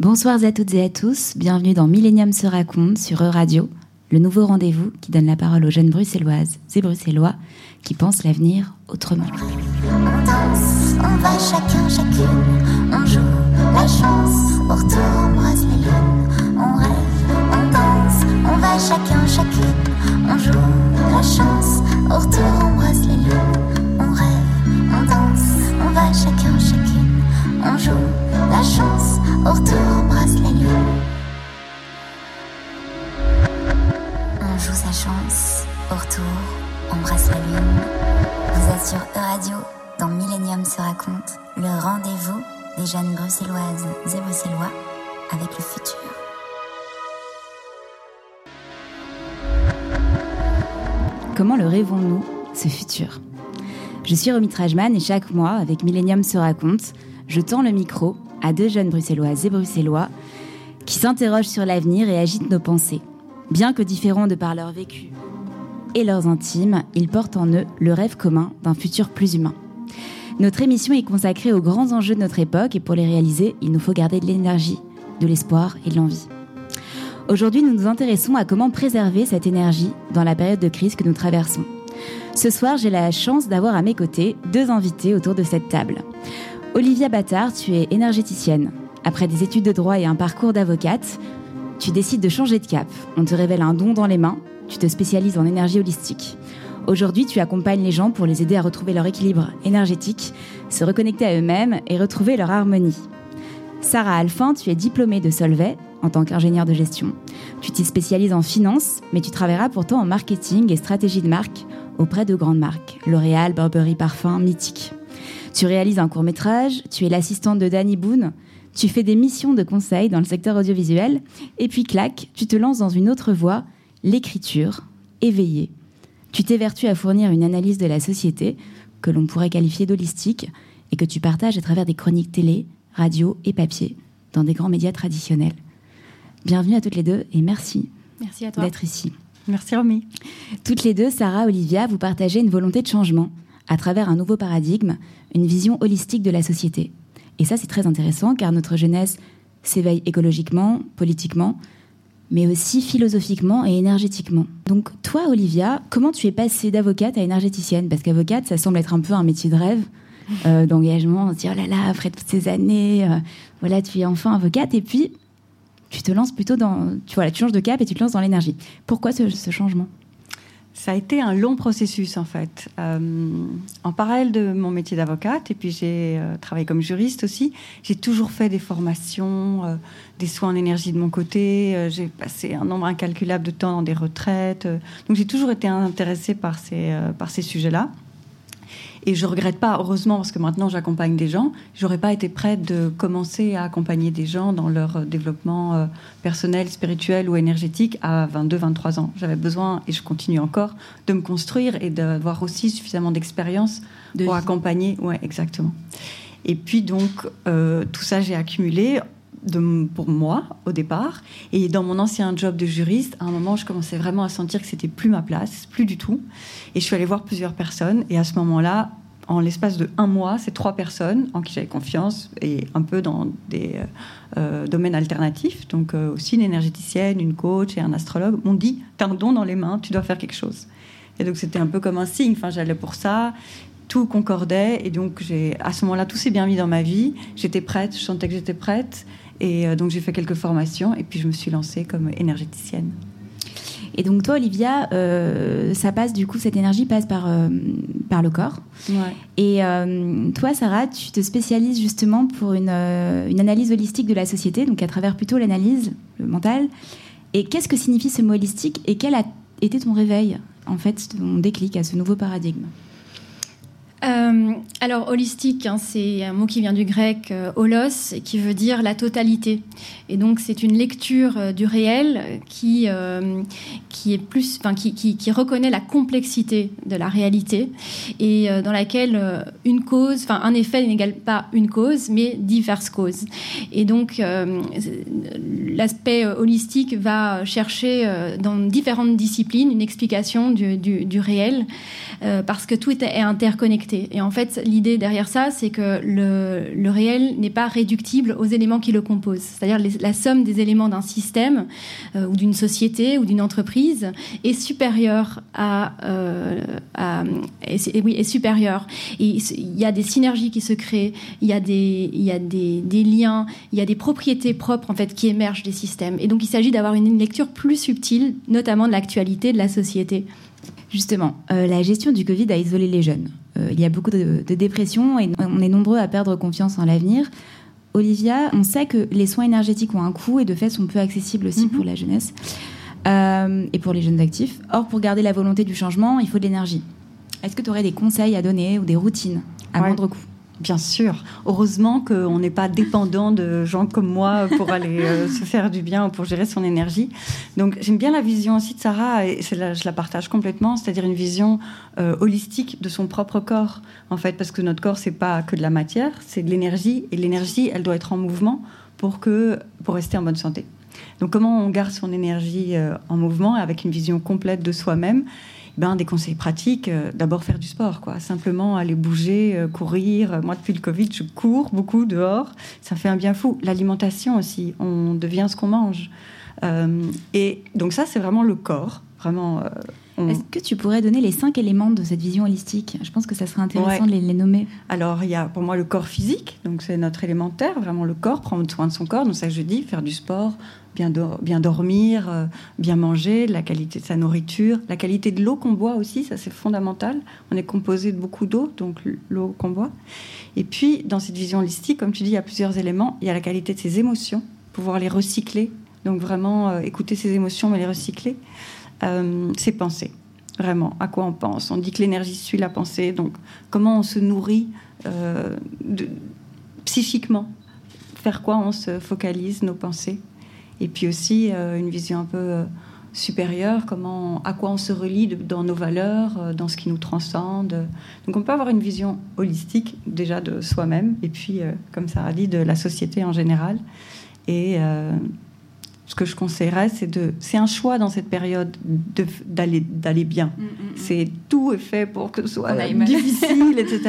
Bonsoir à toutes et à tous, bienvenue dans Millennium se raconte sur E-Radio, le nouveau rendez-vous qui donne la parole aux jeunes bruxelloises et bruxellois qui pensent l'avenir autrement. On danse, on va chacun, chacune, on joue la chance, au retour on brasse les lunes, on rêve, on danse, on va chacun, chacune, on joue la chance, au retour on brasse les lunes, on rêve, on danse, on va chacun, chacune, on joue la chance, au retour on brasse les lunes. On joue sa chance, au retour, on brasse la lune. Vous êtes sur E-Radio, dans Millennium se raconte, le rendez-vous des jeunes bruxelloises et bruxellois avec le futur. Comment le rêvons-nous, ce futur? Je suis Romy Trajman et chaque mois, avec Millennium se raconte, je tends le micro à deux jeunes bruxelloises et bruxellois qui s'interrogent sur l'avenir et agitent nos pensées. Bien que différents de par leur vécu et leurs intimes, ils portent en eux le rêve commun d'un futur plus humain. Notre émission est consacrée aux grands enjeux de notre époque et pour les réaliser, il nous faut garder de l'énergie, de l'espoir et de l'envie. Aujourd'hui, nous nous intéressons à comment préserver cette énergie dans la période de crise que nous traversons. Ce soir, j'ai la chance d'avoir à mes côtés deux invités autour de cette table. Olivia Battard, tu es énergéticienne. Après des études de droit et un parcours d'avocate, tu décides de changer de cap. On te révèle un don dans les mains, tu te spécialises en énergie holistique. Aujourd'hui, tu accompagnes les gens pour les aider à retrouver leur équilibre énergétique, se reconnecter à eux-mêmes et retrouver leur harmonie. Sarah Alphin, tu es diplômée de Solvay en tant qu'ingénieure de gestion. Tu t'y spécialises en finance, mais tu travailleras pourtant en marketing et stratégie de marque auprès de grandes marques, L'Oréal, Burberry Parfum, Mythique. Tu réalises un court métrage, tu es l'assistante de Danny Boone, tu fais des missions de conseil dans le secteur audiovisuel, et puis clac, tu te lances dans une autre voie, l'écriture, éveillée. Tu t'évertues à fournir une analyse de la société, que l'on pourrait qualifier d'holistique, et que tu partages à travers des chroniques télé, radio et papier, dans des grands médias traditionnels. Bienvenue à toutes les deux et merci, merci d'être ici. Merci Romy. Toutes les deux, Sarah, Olivia, vous partagez une volonté de changement à travers un nouveau paradigme, une vision holistique de la société. Et ça, c'est très intéressant car notre jeunesse s'éveille écologiquement, politiquement, mais aussi philosophiquement et énergétiquement. Donc toi, Olivia, comment tu es passée d'avocate à énergéticienne? Parce qu'avocate, ça semble être un peu un métier de rêve, euh, d'engagement. On se dit, oh là là, après toutes ces années, euh, voilà, tu es enfin avocate. Et puis, tu te lances plutôt dans... Tu, voilà, tu changes de cap et tu te lances dans l'énergie. Pourquoi ce, ce changement? Ça a été un long processus en fait. Euh, en parallèle de mon métier d'avocate, et puis j'ai euh, travaillé comme juriste aussi, j'ai toujours fait des formations, euh, des soins en énergie de mon côté, j'ai passé un nombre incalculable de temps dans des retraites, donc j'ai toujours été intéressée par ces, par ces sujets-là. Et je regrette pas, heureusement, parce que maintenant j'accompagne des gens. J'aurais pas été prête de commencer à accompagner des gens dans leur euh, développement euh, personnel, spirituel ou énergétique à 22, 23 ans. J'avais besoin, et je continue encore, de me construire et d'avoir aussi suffisamment d'expérience De pour vie. accompagner. Ouais, exactement. Et puis donc, euh, tout ça, j'ai accumulé pour moi au départ. Et dans mon ancien job de juriste, à un moment, je commençais vraiment à sentir que c'était plus ma place, plus du tout. Et je suis allée voir plusieurs personnes. Et à ce moment-là, en l'espace de un mois, ces trois personnes en qui j'avais confiance et un peu dans des euh, euh, domaines alternatifs, donc euh, aussi une énergéticienne, une coach et un astrologue, m'ont dit T'as un don dans les mains, tu dois faire quelque chose. Et donc c'était un peu comme un signe. J'allais pour ça. Tout concordait et donc j'ai à ce moment-là tout s'est bien mis dans ma vie. J'étais prête, je sentais que j'étais prête et euh, donc j'ai fait quelques formations et puis je me suis lancée comme énergéticienne. Et donc toi, Olivia, euh, ça passe du coup, cette énergie passe par, euh, par le corps. Ouais. Et euh, toi, Sarah, tu te spécialises justement pour une, une analyse holistique de la société, donc à travers plutôt l'analyse, le mental. Et qu'est-ce que signifie ce mot holistique et quel a été ton réveil, en fait, ton déclic à ce nouveau paradigme? Euh, alors, holistique, hein, c'est un mot qui vient du grec euh, holos, qui veut dire la totalité. Et donc, c'est une lecture euh, du réel qui, qui est plus, qui, qui, qui reconnaît la complexité de la réalité et dans laquelle une cause, enfin, un effet n'égale pas une cause, mais diverses causes. Et donc, l'aspect holistique va chercher dans différentes disciplines une explication du, du, réel, parce que tout est interconnecté. Et en fait, l'idée derrière ça, c'est que le, réel n'est pas réductible aux éléments qui le composent. C'est-à-dire la somme des éléments d'un système euh, ou d'une société ou d'une entreprise est supérieure à, euh, oui, est supérieure. Et il y a des synergies qui se créent, il y a des liens, il y a des propriétés propres en fait qui émergent des systèmes. Et donc il s'agit d'avoir une lecture plus subtile, notamment de l'actualité de la société. Justement, euh, la gestion du Covid a isolé les jeunes. Euh, il y a beaucoup de, de dépression et on est nombreux à perdre confiance en l'avenir. Olivia, on sait que les soins énergétiques ont un coût et de fait sont peu accessibles aussi Mhm. pour la jeunesse euh, et pour les jeunes actifs. Or, pour garder la volonté du changement, il faut de l'énergie. Est-ce que tu aurais des conseils à donner ou des routines à Ouais. moindre coût? Bien sûr. Heureusement qu'on n'est pas dépendant de gens comme moi pour aller euh, se faire du bien ou pour gérer son énergie. Donc j'aime bien la vision aussi de Sarah et là- je la partage complètement, c'est-à-dire une vision euh, holistique de son propre corps en fait, parce que notre corps c'est pas que de la matière, c'est de l'énergie et l'énergie elle doit être en mouvement pour que pour rester en bonne santé. Donc comment on garde son énergie euh, en mouvement avec une vision complète de soi-même ben, des conseils pratiques, euh, d'abord faire du sport, quoi. Simplement aller bouger, euh, courir. Moi, depuis le Covid, je cours beaucoup dehors. Ça fait un bien fou. L'alimentation aussi, on devient ce qu'on mange. Euh, et donc ça, c'est vraiment le corps. Vraiment. On- Est-ce que tu pourrais donner les cinq éléments de cette vision holistique? Je pense que ça serait intéressant Ouais. de les, les nommer. Alors, il y a pour moi le corps physique, donc c'est notre élémentaire, vraiment le corps, prendre soin de son corps. Donc, ça que je dis, faire du sport, bien dormir, euh, bien manger, la qualité de sa nourriture, la qualité de l'eau qu'on boit aussi, ça c'est fondamental. On est composé de beaucoup d'eau, donc l'eau qu'on boit. Et puis, dans cette vision holistique, comme tu dis, il y a plusieurs éléments. Il y a la qualité de ses émotions, pouvoir les recycler. Donc, vraiment euh, écouter ses émotions, mais les recycler. Euh, ses pensées vraiment, à quoi on pense. On dit que l'énergie suit la pensée, donc comment on se nourrit euh, psychiquement, faire quoi on se focalise nos pensées, et puis aussi euh, une vision un peu euh, supérieure, comment, à quoi on se relie dans nos valeurs, dans ce qui nous transcende. Donc on peut avoir une vision holistique déjà de soi-même, et puis, comme Sarah dit, de la société en général. Ce que je conseillerais, c'est de, c'est un choix dans cette période de- d'aller d'aller bien. C'est tout est fait pour que ce soit difficile, etc.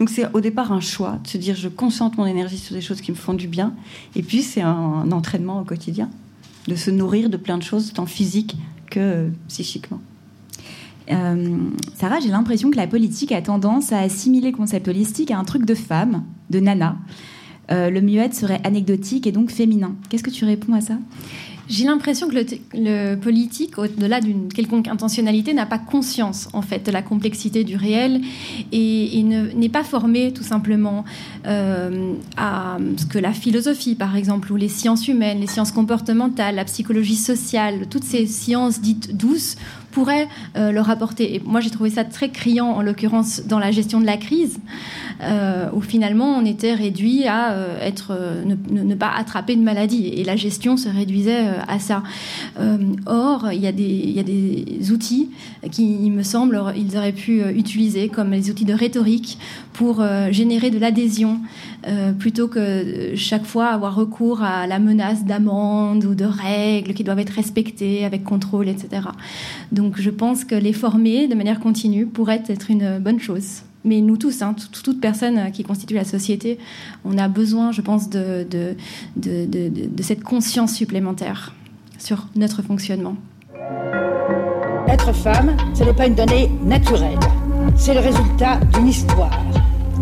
Donc c'est au départ un choix de se dire je concentre mon énergie sur des choses qui me font du bien. Et puis c'est un, un entraînement au quotidien de se nourrir de plein de choses tant physique que psychiquement. Euh, Sarah, j'ai l'impression que la politique a tendance à assimiler le concept holistique à un truc de femme, de nana. Euh, le mieux-être serait anecdotique et donc féminin. Qu'est-ce que tu réponds à ça? J'ai l'impression que le, politique, au-delà d'une quelconque intentionnalité, n'a pas conscience en fait de la complexité du réel et, et ne- n'est pas formé tout simplement euh, à ce que la philosophie, par exemple, ou les sciences humaines, les sciences comportementales, la psychologie sociale, toutes ces sciences dites douces pourraient euh, leur apporter. Et moi, j'ai trouvé ça très criant, en l'occurrence, dans la gestion de la crise, euh, où finalement on était réduit à euh, être, ne, pas attraper de maladie, et la gestion se réduisait à ça. Or, il y, a des, y a des outils qui, il me semble, ils auraient pu utiliser, comme les outils de rhétorique, pour générer de l'adhésion, euh, plutôt que euh, chaque fois avoir recours à la menace d'amende ou de règles qui doivent être respectées avec contrôle, etc. Donc je pense que les former de manière continue pourrait être une bonne chose. Mais nous tous, hein, tout- toute personne qui constitue la société, on a besoin, je pense, de cette conscience supplémentaire sur notre fonctionnement. Être femme, ce n'est pas une donnée naturelle. C'est le résultat d'une histoire.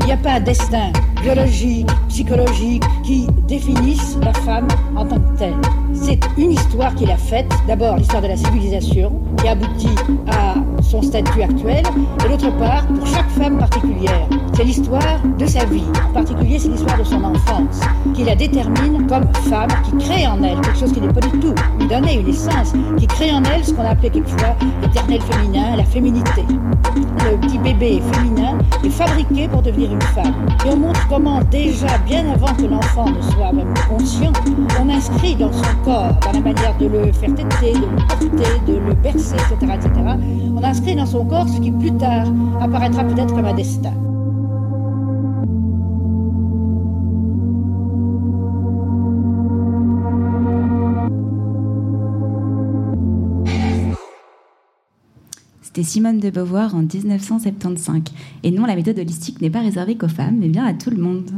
Il n'y a pas un destin biologique, psychologique qui définisse la femme en tant que telle. C'est une histoire qu'il a faite. D'abord, l'histoire de la civilisation qui aboutit à son statut actuel. Et d'autre part, pour chaque femme particulière, c'est l'histoire de sa vie. En particulier, c'est l'histoire de son enfance qui la détermine comme femme, qui crée en elle quelque chose qui n'est pas du tout lui donner une essence, qui crée en elle ce qu'on appelait quelquefois l'éternel féminin, la féminité. Le petit bébé féminin est fabriqué pour devenir une femme. Et on montre comment déjà, bien avant que l'enfant ne soit même conscient, on inscrit dans son corps, dans la manière de le faire téter, de le porter, de le bercer, etc., etc., on inscrit dans son corps ce qui plus tard apparaîtra peut-être comme un destin. C'était Simone de Beauvoir en 1975. Et non, la méthode holistique n'est pas réservée qu'aux femmes, mais bien à tout le monde.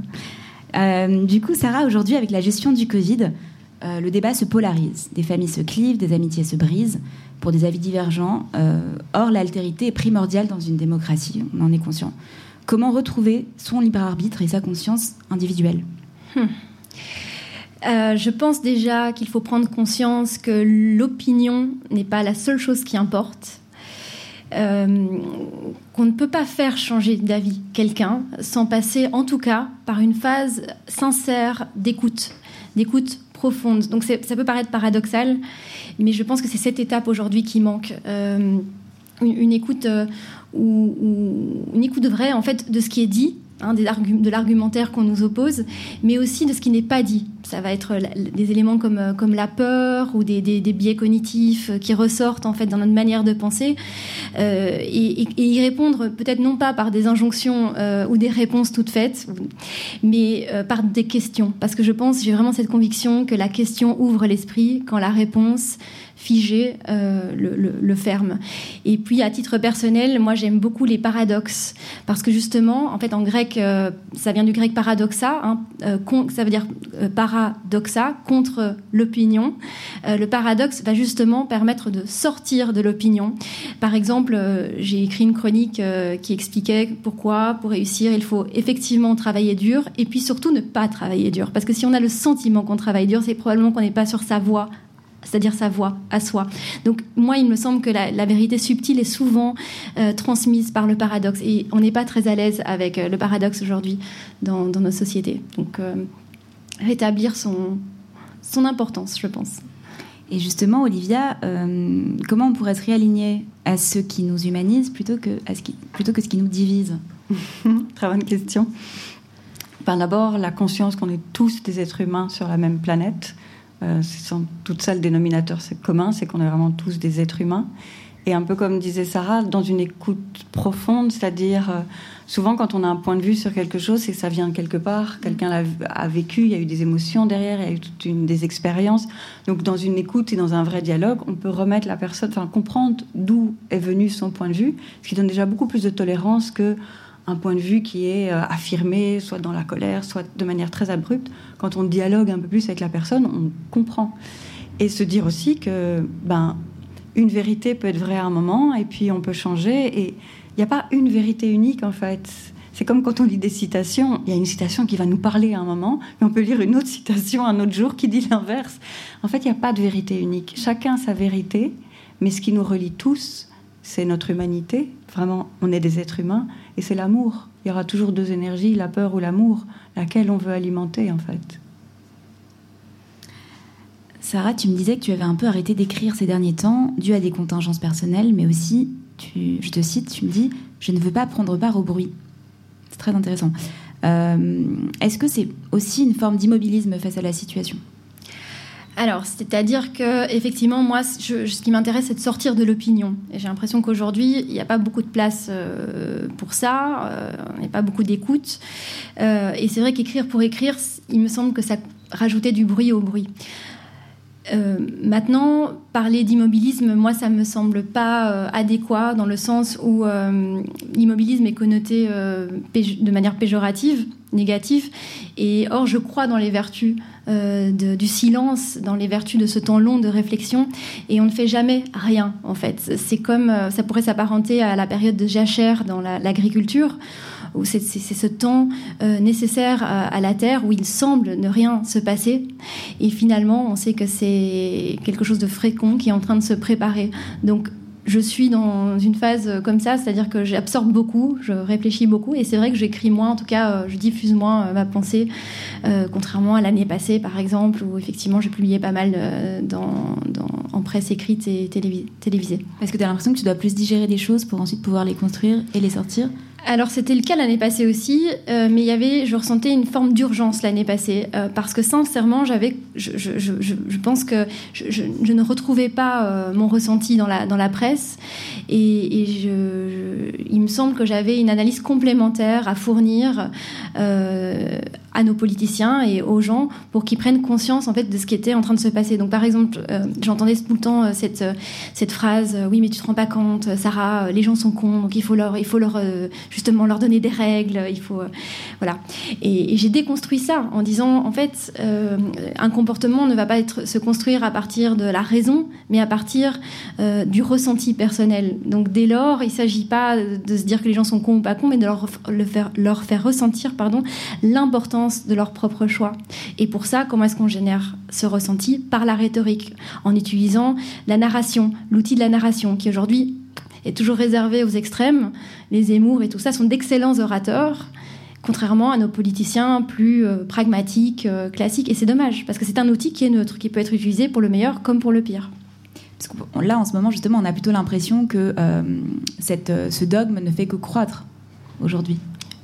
Euh, du coup, Sarah, aujourd'hui, avec la gestion du Covid, euh, le débat se polarise. Des familles se clivent, des amitiés se brisent pour des avis divergents. Euh, or, l'altérité est primordiale dans une démocratie, on en est conscient. Comment retrouver son libre arbitre et sa conscience individuelle? Hmm. je pense déjà qu'il faut prendre conscience que l'opinion n'est pas la seule chose qui importe. qu'on ne peut pas faire changer d'avis quelqu'un sans passer en tout cas par une phase sincère d'écoute, d'écoute Donc ça peut paraître paradoxal, mais je pense que c'est cette étape aujourd'hui qui manque. Euh, une, écoute euh, ou, une écoute vraie en fait de ce qui est dit Hein, de l'argumentaire qu'on nous oppose, mais aussi de ce qui n'est pas dit. Ça va être des éléments comme, euh, comme la peur ou des, biais cognitifs qui ressortent en fait dans notre manière de penser, euh, et, y répondre peut-être non pas par des injonctions euh, ou des réponses toutes faites, mais par des questions. Parce que je pense, j'ai vraiment cette conviction que la question ouvre l'esprit quand la réponse figé euh, le, ferme. Et puis à titre personnel, moi j'aime beaucoup les paradoxes parce que justement, en fait en grec, ça vient du grec paradoxa, hein, ça veut dire paradoxa contre l'opinion. le paradoxe va justement permettre de sortir de l'opinion. Par exemple, j'ai écrit une chronique qui expliquait pourquoi, pour réussir, il faut effectivement travailler dur et puis surtout ne pas travailler dur. Parce que si on a le sentiment qu'on travaille dur, c'est probablement qu'on n'est pas sur sa voie c'est-à-dire sa voix à soi. Donc moi, il me semble que la, vérité subtile est souvent euh, transmise par le paradoxe, et on n'est pas très à l'aise avec euh, le paradoxe aujourd'hui dans, nos sociétés. Donc euh, rétablir son, son importance, je pense. Et justement, Olivia, comment on pourrait se réaligner à ce qui nous humanise plutôt que, à ce qui, plutôt que ce qui nous divise? Très bonne question. D'abord, la conscience qu'on est tous des êtres humains sur la même planète euh, sans doute ça le dénominateur commun, c'est qu'on est vraiment tous des êtres humains. Et un peu comme disait Sarah, dans une écoute profonde, c'est-à-dire euh, souvent quand on a un point de vue sur quelque chose, c'est que ça vient quelque part, quelqu'un l'a a vécu, il y a eu des émotions derrière, il y a eu toute une, des expériences. Donc dans une écoute et dans un vrai dialogue, on peut remettre la personne, enfin comprendre d'où est venu son point de vue, ce qui donne déjà beaucoup plus de tolérance que un point de vue qui est euh, affirmé, soit dans la colère, soit de manière très abrupte. Quand on dialogue un peu plus avec la personne, on comprend. Et se dire aussi que ben, une vérité peut être vraie à un moment, et puis on peut changer. Et il n'y a pas une vérité unique, en fait. C'est comme quand on lit des citations, il y a une citation qui va nous parler à un moment, mais on peut lire une autre citation un autre jour qui dit l'inverse. En fait, il n'y a pas de vérité unique. Chacun sa vérité, mais ce qui nous relie tous, c'est notre humanité. Vraiment, on est des êtres humains et c'est l'amour. Il y aura toujours deux énergies, la peur ou l'amour, laquelle on veut alimenter en fait. Sarah, tu me disais que tu avais un peu arrêté d'écrire ces derniers temps, dû à des contingences personnelles, mais aussi, je te cite, tu me dis, je ne veux pas prendre part au bruit. C'est très intéressant. Euh, est-ce que c'est aussi une forme d'immobilisme face à la situation? Alors, c'est-à-dire que effectivement, moi, ce qui m'intéresse, c'est de sortir de l'opinion. Et j'ai l'impression qu'aujourd'hui, il n'y a pas beaucoup de place euh, pour ça. Euh, n'y a pas beaucoup d'écoute. Euh, et c'est vrai qu'écrire pour écrire, il me semble que ça rajoutait du bruit au bruit. Maintenant, parler d'immobilisme, moi, ça me semble pas adéquat dans le sens où l'immobilisme est connoté de manière péjorative, négative. Et or, je crois dans les vertus euh, du silence, dans les vertus de ce temps long de réflexion, et on ne fait jamais rien en fait. C'est comme euh, ça pourrait s'apparenter à la période de jachère dans l'agriculture. où c'est ce temps euh, nécessaire à, la terre où il semble ne rien se passer. Et finalement, on sait que c'est quelque chose de fréquent qui est en train de se préparer. Donc, je suis dans une phase comme ça, c'est-à-dire que j'absorbe beaucoup, je réfléchis beaucoup, et c'est vrai que j'écris moins, en tout cas, euh, je diffuse moins euh, ma pensée, euh, contrairement à l'année passée, par exemple, où effectivement j'ai publié pas mal dans, en presse écrite et télévisée. Est-ce que tu as l'impression que tu dois plus digérer des choses pour ensuite pouvoir les construire et les sortir alors c'était le cas l'année passée aussi, euh, mais il y avait, je ressentais une forme d'urgence l'année passée euh, parce que sincèrement, j'avais, je, je, je, je, pense que je, ne retrouvais pas euh, mon ressenti dans la dans la presse. Et, et il me semble que j'avais une analyse complémentaire à fournir à nos politiciens et aux gens pour qu'ils prennent conscience en fait de ce qui était en train de se passer. Donc par exemple, euh, j'entendais tout le temps euh, cette euh, cette phrase oui mais tu te rends pas compte Sarah, les gens sont cons donc il faut leur il faut leur justement leur donner des règles, il faut voilà. Et, j'ai déconstruit ça en disant en fait un comportement ne va pas être se construire à partir de la raison mais à partir du ressenti personnel. Donc dès lors, il s'agit pas de se dire que les gens sont cons ou pas cons mais de leur, le faire, leur faire ressentir pardon l'importance de leur propre choix. Et pour ça, comment est-ce qu'on génère ce ressenti Par la rhétorique, en utilisant la narration, l'outil de la narration, qui aujourd'hui est toujours réservé aux extrêmes. Les Zemmour et tout ça sont d'excellents orateurs, contrairement à nos politiciens plus euh, pragmatiques, euh, classiques. Et c'est dommage, parce que c'est un outil qui est neutre, qui peut être utilisé pour le meilleur comme pour le pire. Là, en ce moment, justement, on a plutôt l'impression que euh, ce dogme ne fait que croître aujourd'hui.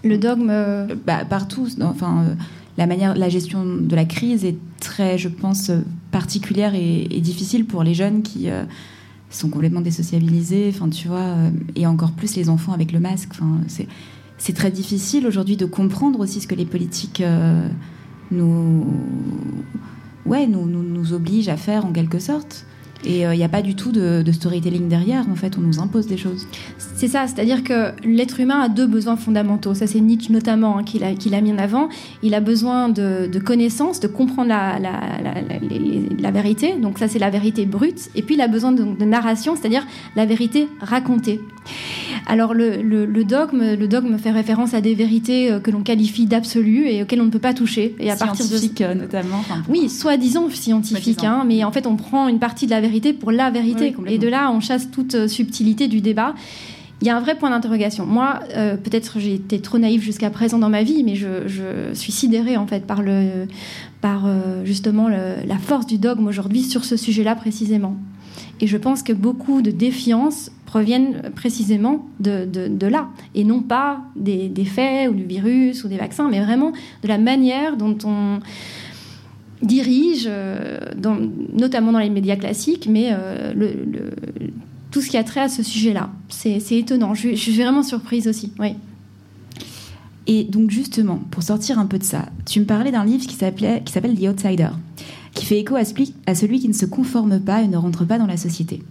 Le dogme euh, bah, Partout. Enfin, euh, la, manière, la gestion de la crise est très, je pense, particulière et, difficile pour les jeunes qui euh, sont complètement désociabilisés. Enfin, tu vois, et encore plus les enfants avec le masque. Enfin, c'est très difficile aujourd'hui de comprendre aussi ce que les politiques nous, ouais, nous, nous, nous obligent à faire en quelque sorte. Et il euh, n'y a pas du tout de, storytelling derrière. En fait, on nous impose des choses. C'est ça, c'est-à-dire que l'être humain a deux besoins fondamentaux. Ça, c'est Nietzsche notamment hein, qui l'a mis en avant. Il a besoin de, de connaissances, de comprendre la, la, la, vérité. Donc ça, c'est la vérité brute. Et puis, il a besoin de, de narration, c'est-à-dire la vérité racontée. Alors le, le, dogme, le dogme fait référence à des vérités euh, que l'on qualifie d'absolues et auxquelles on ne peut pas toucher. Et à partir de euh, notamment. oui, soi-disant scientifique, hein, mais en fait on prend une partie de la vérité pour la vérité. et de là on chasse toute euh, subtilité du débat. Il y a un vrai point d'interrogation. Moi, peut-être j'ai été trop naïve jusqu'à présent dans ma vie, mais je, suis sidérée en fait par le, par justement la force du dogme aujourd'hui sur ce sujet-là précisément. Et je pense que beaucoup de défiance proviennent précisément de, là, et non pas des, faits ou du virus ou des vaccins, mais vraiment de la manière dont on dirige, euh, notamment dans les médias classiques, mais euh, tout ce qui a trait à ce sujet-là. C'est étonnant, je, je, suis vraiment surprise aussi. Oui. Et donc justement, pour sortir un peu de ça, tu me parlais d'un livre qui s'appelle The Outsider, qui fait écho à celui qui ne se conforme pas et ne rentre pas dans la société.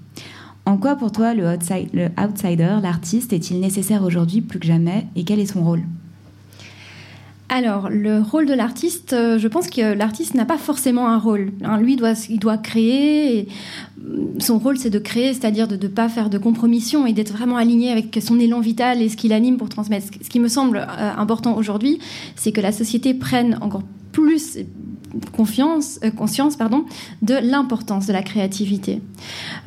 En quoi pour toi le, outsider, l'artiste, est-il nécessaire aujourd'hui plus que jamais et quel est son rôle? Alors, le rôle de l'artiste, euh, je pense que l'artiste n'a pas forcément un rôle. Hein. lui, doit, il doit créer. Mm, son rôle, c'est de créer, c'est-à-dire de ne pas faire de compromission et d'être vraiment aligné avec son élan vital et ce qui l'anime pour transmettre. Ce qui me semble euh, important aujourd'hui, c'est que la société prenne encore plus confiance, euh, conscience pardon, de l'importance de la créativité.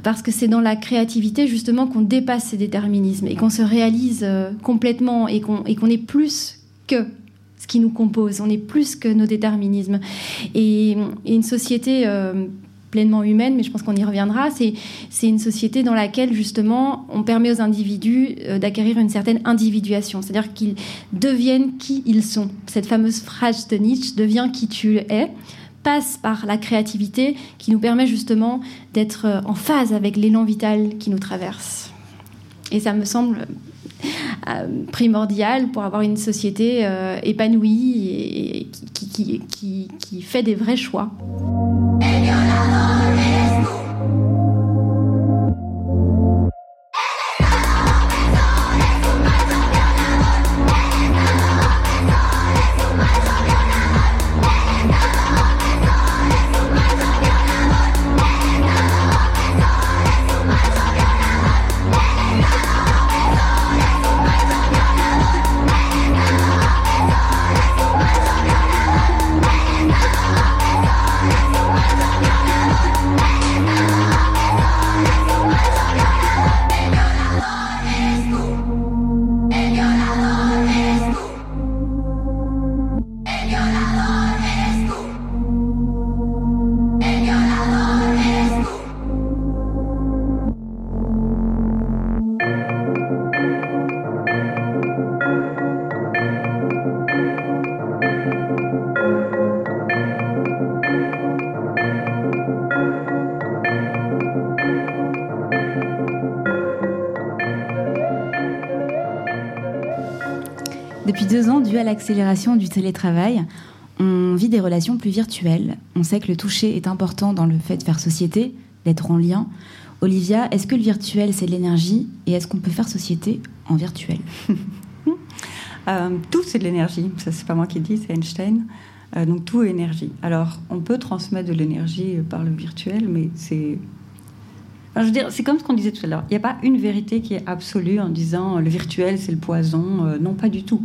Parce que c'est dans la créativité justement qu'on dépasse ces déterminismes et qu'on se réalise euh, complètement et qu'on est plus que ce qui nous compose, on est plus que nos déterminismes. Et, une société euh, pleinement humaine, mais je pense qu'on y reviendra, c'est une société dans laquelle justement on permet aux individus euh, d'acquérir une certaine individuation, c'est-à-dire qu'ils deviennent qui ils sont. Cette fameuse phrase de Nietzsche, deviens qui tu es, passe par la créativité qui nous permet justement d'être euh, en phase avec l'élan vital qui nous traverse. Et ça me semble primordial pour avoir une société épanouie et qui, qui, qui fait des vrais choix. Depuis deux ans, dû à l'accélération du télétravail, On vit des relations plus virtuelles. On sait que le toucher est important dans le fait de faire société, d'être en lien. Olivia, est-ce que le virtuel, c'est de l'énergie Et est-ce qu'on peut faire société en virtuel? Euh, tout, c'est de l'énergie. Ça, c'est pas moi qui le dis, c'est Einstein. Euh, donc, tout est énergie. Alors, on peut transmettre de l'énergie par le virtuel, mais c'est. Je veux dire, c'est comme ce qu'on disait tout à l'heure. Il n'y a pas une vérité qui est absolue en disant euh, le virtuel, c'est le poison. Euh, non, pas du tout.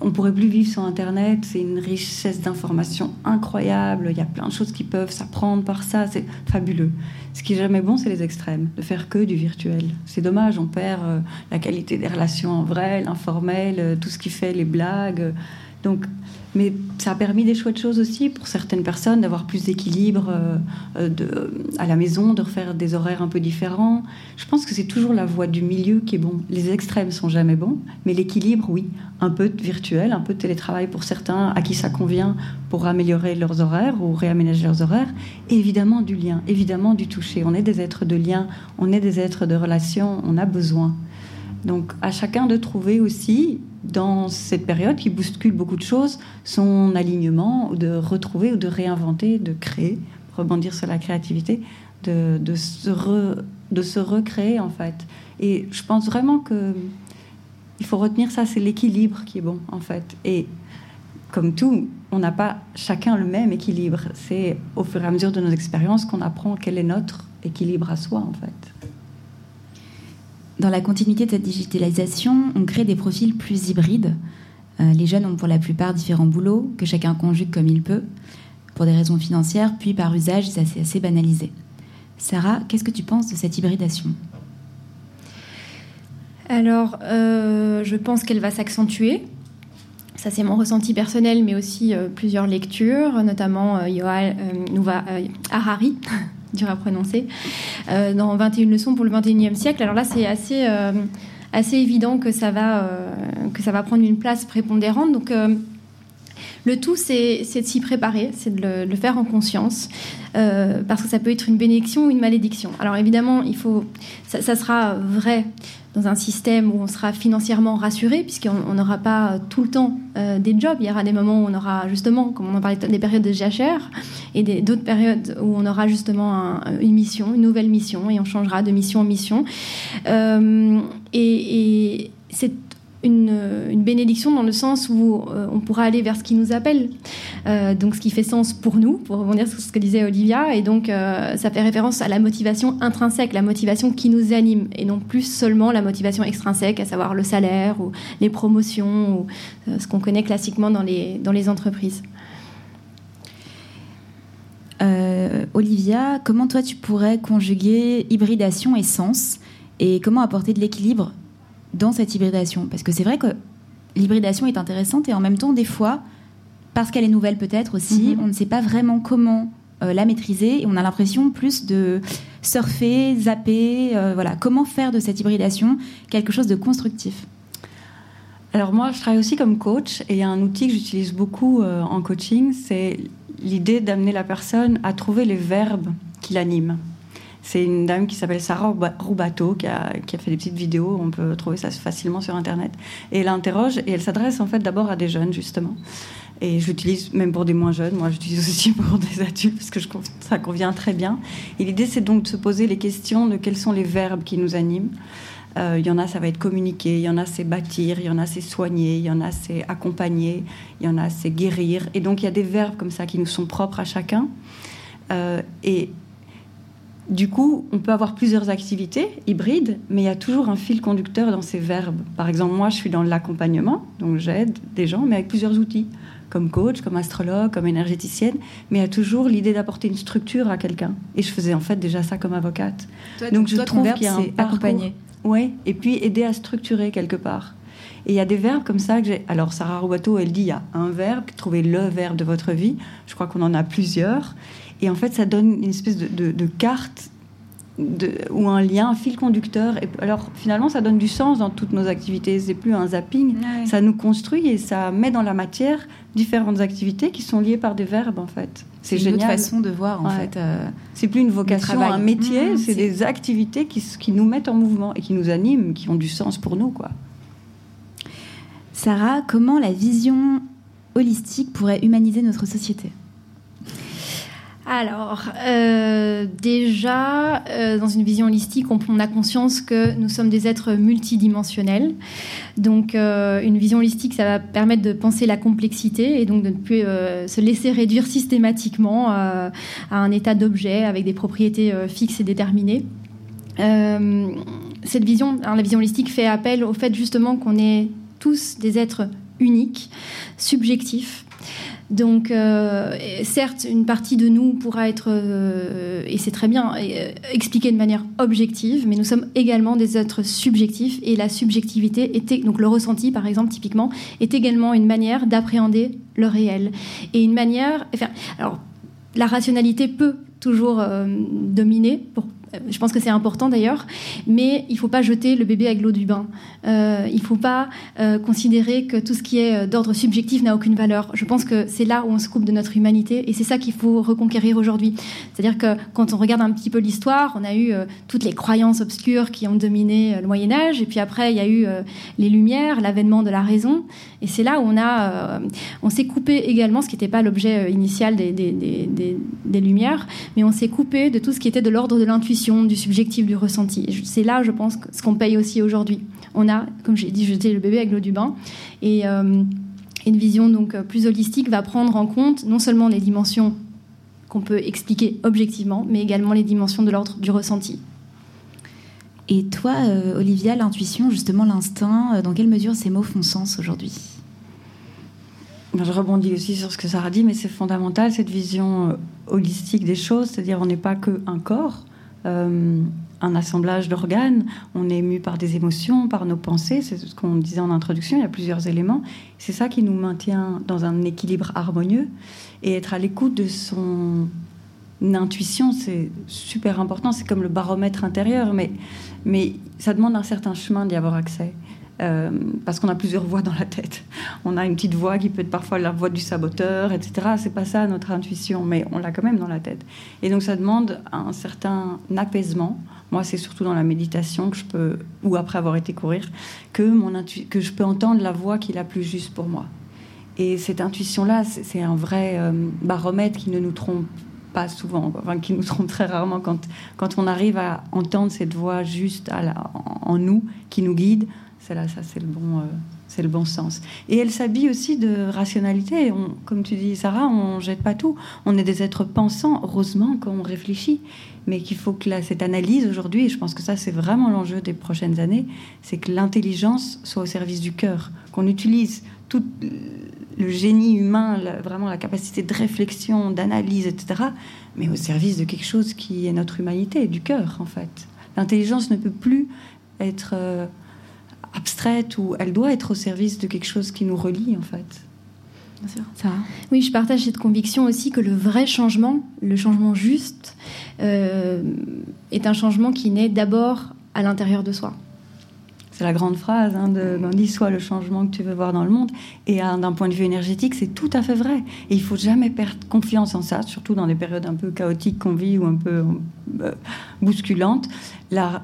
On pourrait plus vivre sans Internet. C'est une richesse d'informations incroyable. Il y a plein de choses qui peuvent s'apprendre par ça. C'est fabuleux. Ce qui est jamais bon, c'est les extrêmes. De faire que du virtuel. C'est dommage. On perd euh, la qualité des relations en vrai, l'informel, tout ce qui fait les blagues. Donc, mais ça a permis des chouettes choses aussi pour certaines personnes d'avoir plus d'équilibre euh, euh, à la maison, de refaire des horaires un peu différents. Je pense que c'est toujours la voie du milieu qui est bon. Les extrêmes sont jamais bons, mais l'équilibre, oui. Un peu virtuel, un peu de télétravail pour certains à qui ça convient pour améliorer leurs horaires ou réaménager leurs horaires. Et évidemment du lien, évidemment du toucher. On est des êtres de lien, on est des êtres de relation, on a besoin. Donc à chacun de trouver aussi, dans cette période qui bouscule beaucoup de choses, son alignement, ou de retrouver ou de réinventer, de créer, rebondir sur la créativité, de se recréer en fait. Et je pense vraiment que il faut retenir ça, c'est l'équilibre qui est bon en fait. Et comme tout, on n'a pas chacun le même équilibre. C'est au fur et à mesure de nos expériences qu'on apprend quel est notre équilibre à soi en fait. Dans la continuité de cette digitalisation, on crée des profils plus hybrides. Euh, les jeunes ont pour la plupart différents boulots que chacun conjugue comme il peut, pour des raisons financières, puis par usage, c'est assez banalisé. Sarah, qu'est-ce que tu penses de cette hybridation? Alors, euh, je pense qu'elle va s'accentuer. Ça, c'est mon ressenti personnel, mais aussi euh, plusieurs lectures, notamment Harari, dur à prononcer, euh, dans 21 leçons pour le 21e siècle. Alors là, c'est assez, euh, assez évident que ça, va, euh, que ça va prendre une place prépondérante. Donc, le tout, c'est de s'y préparer, c'est de le, faire en conscience, parce que ça peut être une bénédiction ou une malédiction. Alors évidemment, il faut, ça sera vrai dans un système où on sera financièrement rassuré, puisqu'on on n'aura pas tout le temps euh, des jobs. Il y aura des moments où on aura justement, comme on en parlait, des périodes de jachère et d'autres périodes où on aura justement un- une mission, une nouvelle mission, et on changera de mission en mission. Euh, et c'est une, bénédiction dans le sens où euh, on pourra aller vers ce qui nous appelle, Euh, donc ce qui fait sens pour nous, pour rebondir sur ce que disait Olivia, et donc euh, ça fait référence à la motivation intrinsèque, la motivation qui nous anime, et non plus seulement la motivation extrinsèque, à savoir le salaire ou les promotions, ou ce qu'on connaît classiquement dans les, dans les entreprises. Olivia, comment toi tu pourrais conjuguer hybridation et sens et comment apporter de l'équilibre dans cette hybridation Parce que c'est vrai que l'hybridation est intéressante et en même temps, des fois, parce qu'elle est nouvelle peut-être aussi, Mhm. on ne sait pas vraiment comment euh, la maîtriser et on a l'impression plus de surfer, zapper, euh, voilà, comment faire de cette hybridation quelque chose de constructif? Alors moi, je travaille aussi comme coach et il y a un outil que j'utilise beaucoup euh, en coaching, c'est l'idée d'amener la personne à trouver les verbes qui l'animent. C'est une dame qui s'appelle Sarah Rouba- Roubato qui a, fait des petites vidéos, on peut trouver ça facilement sur Internet. Et elle interroge et elle s'adresse en fait d'abord à des jeunes justement. Et je l'utilise même pour des moins jeunes, moi j'utilise aussi pour des adultes parce que ça convient très bien. Et l'idée c'est donc de se poser les questions de quels sont les verbes qui nous animent. Euh, Il y en a, ça va être communiquer, il y en a, c'est bâtir, il y en a, c'est soigner, il y en a, c'est accompagner, il y en a, c'est guérir. Et donc, il y a des verbes comme ça qui nous sont propres à chacun. Euh, et du coup, on peut avoir plusieurs activités hybrides, mais il y a toujours un fil conducteur dans ces verbes. Par exemple, moi, je suis dans l'accompagnement, donc j'aide des gens, mais avec plusieurs outils, comme coach, comme astrologue, comme énergéticienne, mais il y a toujours l'idée d'apporter une structure à quelqu'un. Et je faisais en fait déjà ça comme avocate. Donc, je trouve qu'il y a un accompagner. Oui, et puis aider à structurer quelque part. Et il y a des verbes comme ça que j'ai. Alors, Sarah Roubato, elle dit il y a un verbe, trouvez le verbe de votre vie. Je crois qu'on en a plusieurs. Et en fait, ça donne une espèce de, de- de carte de, ou un lien, un fil conducteur. Et alors, finalement, ça donne du sens dans toutes nos activités. C'est plus un zapping. Ça nous construit et ça met dans la matière différentes activités qui sont liées par des verbes, en fait. C'est une autre génial. façon de voir en Ouais. fait. euh, C'est plus une vocation, un métier, Mhm, c'est des activités qui, qui nous mettent en mouvement et qui nous animent, qui ont du sens pour nous, quoi. Sarah, comment la vision holistique pourrait humaniser notre société? Alors, euh, déjà, euh, dans une vision holistique, on, a conscience que nous sommes des êtres multidimensionnels. Donc, euh, une vision holistique, ça va permettre de penser la complexité et donc de ne plus se laisser réduire systématiquement à un état d'objet avec des propriétés fixes et déterminées. cette vision, hein, la vision holistique fait appel au fait justement qu'on est tous des êtres uniques, subjectifs, donc, euh, certes, une partie de nous pourra être, euh, et c'est très bien, euh, expliquée de manière objective, mais nous sommes également des êtres subjectifs, et la subjectivité, était, donc le ressenti, par exemple, typiquement, est également une manière d'appréhender le réel. Et une manière. Alors, la rationalité peut toujours dominer pour je pense que c'est important d'ailleurs, mais il ne faut pas jeter le bébé avec l'eau du bain. Euh, il ne faut pas euh, considérer que tout ce qui est euh, d'ordre subjectif n'a aucune valeur. Je pense que c'est là où on se coupe de notre humanité et c'est ça qu'il faut reconquérir aujourd'hui. C'est-à-dire que quand on regarde un petit peu l'histoire, on a eu toutes les croyances obscures qui ont dominé le Moyen Âge et puis après il y a eu les Lumières, l'avènement de la raison et c'est là où on a, on s'est coupé également, ce qui n'était pas l'objet initial des Lumières, mais on s'est coupé de tout ce qui était de l'ordre de l'intuition du subjectif, du ressenti. C'est là, je pense, ce qu'on paye aussi aujourd'hui. On a, comme j'ai dit, jeté le bébé avec l'eau du bain. Et euh, une vision donc plus holistique va prendre en compte non seulement les dimensions qu'on peut expliquer objectivement, mais également les dimensions de l'ordre du ressenti. Et toi, euh, Olivia, l'intuition, justement l'instinct, euh, dans quelle mesure ces mots font sens aujourd'hui? Je rebondis aussi sur ce que Sarah dit, mais c'est fondamental cette vision holistique des choses, c'est-à-dire on n'est pas qu'un corps, euh, un assemblage d'organes, on est ému par des émotions, par nos pensées, c'est ce qu'on disait en introduction, il y a plusieurs éléments. C'est ça qui nous maintient dans un équilibre harmonieux. Et être à l'écoute de son intuition, c'est super important, c'est comme le baromètre intérieur, mais, mais ça demande un certain chemin d'y avoir accès. Euh, parce qu'on a plusieurs voix dans la tête. On a une petite voix qui peut être parfois la voix du saboteur, etc. C'est pas ça notre intuition, mais on l'a quand même dans la tête. Et donc ça demande un certain apaisement. Moi, c'est surtout dans la méditation que je peux, ou après avoir été courir, que, je peux entendre la voix qui est la plus juste pour moi. Et cette intuition-là, c'est un vrai euh, baromètre qui ne nous trompe pas souvent, enfin, qui nous trompe très rarement quand, quand on arrive à entendre cette voix juste en nous, qui nous guide là, ça, c'est le bon, euh, c'est le bon sens. Et elle s'habille aussi de rationalité. On, comme tu dis, Sarah, on jette pas tout. On est des êtres pensants, heureusement, quand on réfléchit. Mais qu'il faut que cette analyse aujourd'hui, et je pense que ça, c'est vraiment l'enjeu des prochaines années, c'est que l'intelligence soit au service du cœur, qu'on utilise tout le génie humain, vraiment la capacité de réflexion, d'analyse, etc., mais au service de quelque chose qui est notre humanité, du cœur, en fait. L'intelligence ne peut plus être euh, abstraite ou elle doit être au service de quelque chose qui nous relie en fait. Bien sûr. Ça. Oui, je partage cette conviction aussi que le vrai changement, le changement juste, euh, est un changement qui naît d'abord à l'intérieur de soi. C'est la grande phrase hein, de Gandhi, soit le changement que tu veux voir dans le monde. Et d'un point de vue énergétique, c'est tout à fait vrai. Et il faut jamais perdre confiance en ça, surtout dans des périodes un peu chaotiques qu'on vit ou un peu euh, bousculantes. La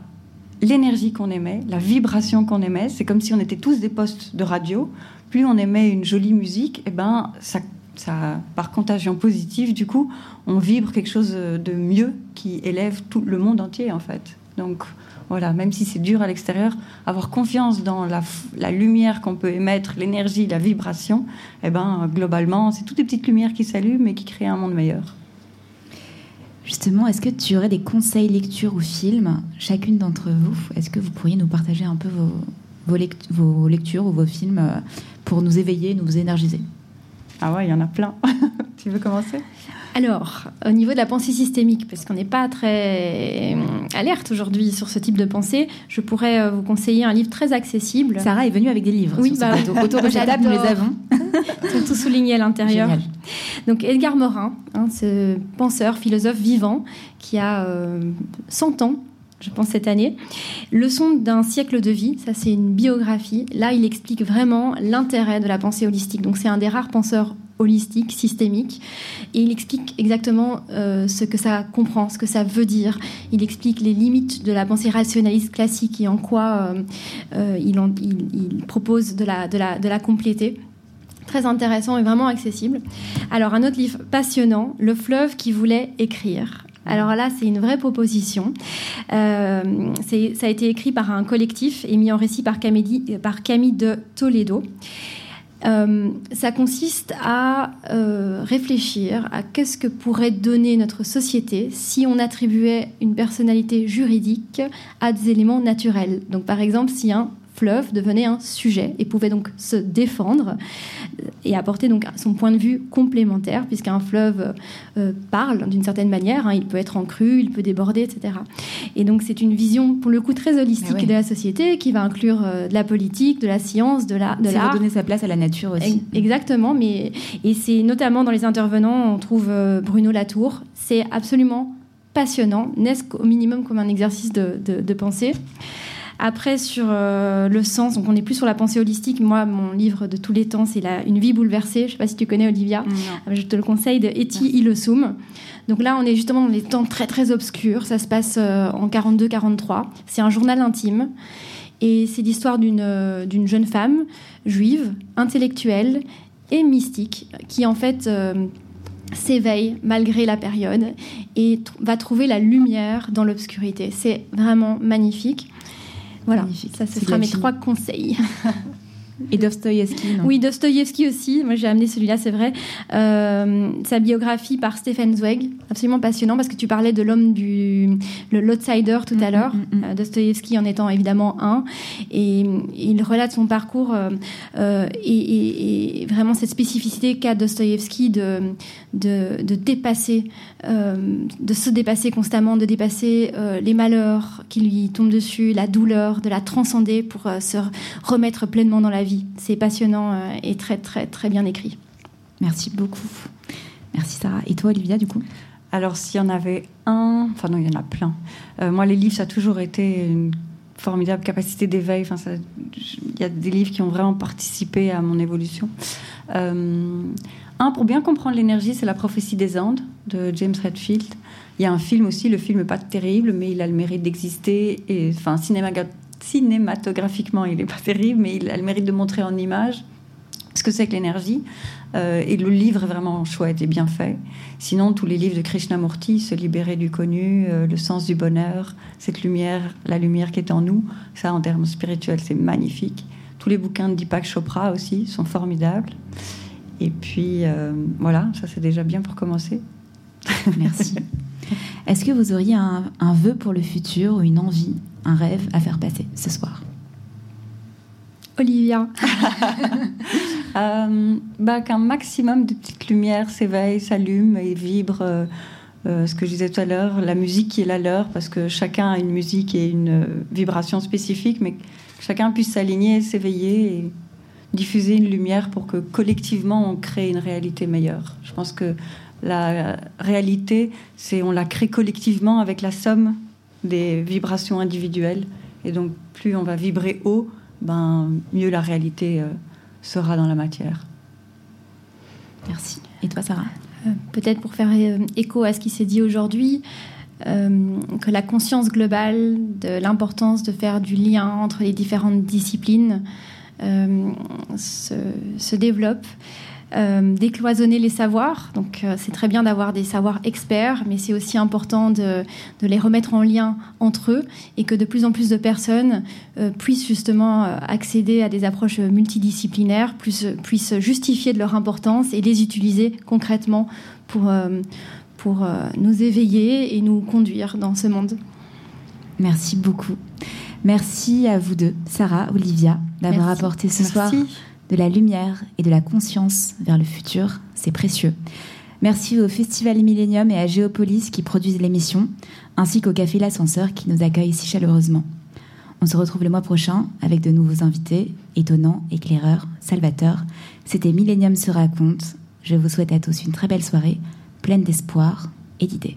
l'énergie qu'on émet, la vibration qu'on émet. C'est comme si on était tous des postes de radio. Plus on émet une jolie musique, et eh ben ça, ça, par contagion positive, du coup, on vibre quelque chose de mieux qui élève tout le monde entier en fait. Donc voilà, même si c'est dur à l'extérieur, avoir confiance dans la, lumière qu'on peut émettre, l'énergie, la vibration, et eh ben globalement, c'est toutes des petites lumières qui s'allument et qui créent un monde meilleur. Justement, est-ce que tu aurais des conseils lecture ou films, chacune d'entre vous? Est-ce que vous pourriez nous partager un peu vos, lectures ou vos films euh, pour nous éveiller, nous énergiser? Ah ouais, il y en a plein. tu veux commencer? Alors, au niveau de la pensée systémique, parce qu'on n'est pas très euh, alerte aujourd'hui sur ce type de pensée, je pourrais euh, vous conseiller un livre très accessible. Sarah est venue avec des livres. Oui, bah, nous les avons. Ils sont tous soulignés à l'intérieur. Donc, Edgar Morin, hein, ce penseur, philosophe vivant, qui a 100 euh, ans, je pense cette année. Leçon d'un siècle de vie, ça c'est une biographie. Là, il explique vraiment l'intérêt de la pensée holistique. Donc c'est un des rares penseurs holistique, systémique. Et il explique exactement euh, ce que ça comprend, ce que ça veut dire. Il explique les limites de la pensée rationaliste classique et en quoi euh, euh, il, propose de la, compléter très intéressant et vraiment accessible. Alors un autre livre passionnant, Le fleuve qui voulait écrire. Alors là, c'est une vraie proposition. Ça a été écrit par un collectif et mis en récit par Camille de Toledo. Euh, ça consiste à euh, réfléchir à qu'est-ce que pourrait donner notre société si on attribuait une personnalité juridique à des éléments naturels. Donc par exemple, si un fleuve devenait un sujet et pouvait donc se défendre et apporter donc son point de vue complémentaire, puisqu'un fleuve euh, parle d'une certaine manière, hein, il peut être en crue, il peut déborder, etc. Et donc c'est une vision pour le coup très holistique ah de la société qui va inclure euh, de la politique, de la science, de l'art. De l'art. donner sa place à la nature aussi. Exactement, mais et c'est notamment dans les intervenants, on trouve euh, Bruno Latour. C'est absolument passionnant, n'est-ce au minimum comme un exercice de, de, de pensée. Après, sur euh, le sens, donc on est plus sur la pensée holistique. Moi, mon livre de tous les temps, c'est Une vie bouleversée. Je ne sais pas si tu connais Olivia. Euh, je te le conseille de Eti Ilosum. Donc là, on est justement dans des temps très très obscurs. Ça se passe euh, en 42-43. C'est un journal intime. Et c'est l'histoire d'une jeune femme juive, intellectuelle et mystique, qui en fait s'éveille malgré la période et va trouver la lumière dans l'obscurité. C'est vraiment magnifique. Voilà, ça ce sera mes trois conseils. Et Dostoïevski, non Oui, Dostoïevski aussi. Moi, j'ai amené celui-là, c'est vrai. Euh, sa biographie par Stephen Zweig, absolument passionnant parce que tu parlais de l'homme du l'outsider tout à mm, l'heure. Mm, mm, euh, Dostoïevski en étant évidemment un, et, il relate son parcours euh, et, vraiment cette spécificité qu'a Dostoïevski de, de, de dépasser, de se dépasser constamment, de dépasser les malheurs qui lui tombent dessus, la douleur, de la transcender pour se remettre pleinement dans la vie c'est passionnant euh, et très, très, très bien écrit. Merci beaucoup. Merci Sarah. Et toi, Olivia, du coup? Alors, s'il y en avait un, enfin non, il y en a plein. Euh, moi, les livres, ça a toujours été une formidable capacité d'éveil. Enfin, il y a des livres qui ont vraiment participé à mon évolution. Euh, un, pour bien comprendre l'énergie, c'est La prophétie des Andes de James Redfield. Il y a un film aussi, le film pas terrible, mais il a le mérite d'exister. Et enfin, cinéma, cinématographiquement, il n'est pas terrible, mais il a le mérite de montrer en image ce que c'est que l'énergie. Euh, et le livre est vraiment chouette et bien fait. Sinon, tous les livres de Krishnamurti, Se libérer du connu, euh, Le sens du bonheur, cette lumière, la lumière qui est en nous, ça en termes spirituels, c'est magnifique. Tous les bouquins de Deepak Chopra aussi sont formidables. Et puis, euh, voilà, ça c'est déjà bien pour commencer. Merci. Est-ce que vous auriez un, un vœu pour le futur ou une envie un rêve à faire passer ce soir? Olivia euh, bah, Qu'un maximum de petites lumières s'éveillent, s'allument et vibrent. Euh, euh, ce que je disais tout à l'heure, la musique qui est la leur, parce que chacun a une musique et une vibration spécifique, mais que chacun puisse s'aligner, s'éveiller et diffuser une lumière pour que collectivement on crée une réalité meilleure. Je pense que la réalité, c'est on la crée collectivement avec la somme des vibrations individuelles. Et donc, plus on va vibrer haut, ben, mieux la réalité euh, sera dans la matière. Merci. Et toi, Sarah? Euh, Peut-être pour faire euh, écho à ce qui s'est dit aujourd'hui, que la conscience globale de l'importance de faire du lien entre les différentes disciplines se, se, développe. Euh, décloisonner les savoirs. Donc euh, c'est très bien d'avoir des savoirs experts, mais c'est aussi important de, les remettre en lien entre eux et que de plus en plus de personnes euh, puissent justement accéder à des approches multidisciplinaires, puissent, justifier de leur importance et les utiliser concrètement pour, pour nous éveiller et nous conduire dans ce monde. Merci beaucoup. Merci à vous deux, Sarah, Olivia, d'avoir apporté ce soir de la lumière et de la conscience vers le futur. C'est précieux. Merci au Festival Millennium et à Géopolis qui produisent l'émission, ainsi qu'au Café L'Ascenseur qui nous accueille si chaleureusement. On se retrouve le mois prochain avec de nouveaux invités, étonnants, éclaireurs, salvateurs. C'était Millennium se raconte. Je vous souhaite à tous une très belle soirée, pleine d'espoir et d'idées.